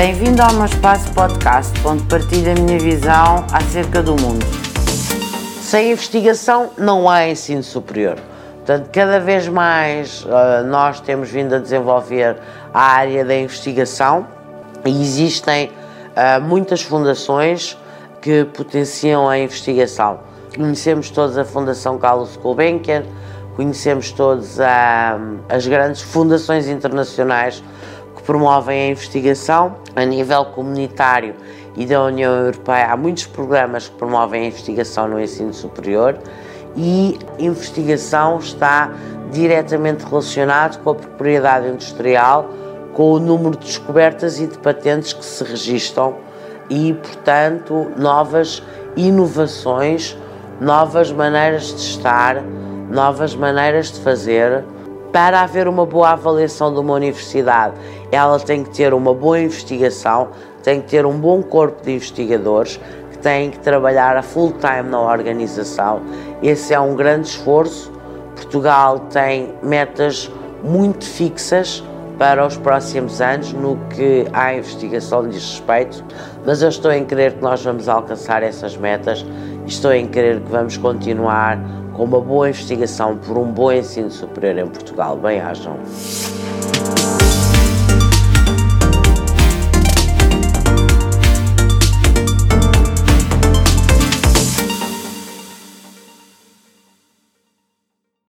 Bem-vindo ao meu espaço podcast, onde partilho a minha visão acerca do mundo. Sem investigação não há ensino superior. Portanto, cada vez mais uh, nós temos vindo a desenvolver a área da investigação e existem uh, muitas fundações que potenciam a investigação. Conhecemos todos a Fundação Carlos Gulbenkian, conhecemos todos uh, as grandes fundações internacionais que promovem a investigação a nível comunitário e da União Europeia. Há muitos programas que promovem a investigação no ensino superior e investigação está diretamente relacionado com a propriedade industrial, com o número de descobertas e de patentes que se registram e, portanto, novas inovações, novas maneiras de estar, novas maneiras de fazer para haver uma boa avaliação de uma universidade, ela tem que ter uma boa investigação, tem que ter um bom corpo de investigadores que têm que trabalhar a full time na organização. Esse é um grande esforço. Portugal tem metas muito fixas para os próximos anos no que à investigação diz respeito, mas eu estou em crer que nós vamos alcançar essas metas estou em crer que vamos continuar com uma boa investigação por um bom ensino superior em Portugal. Bem acham.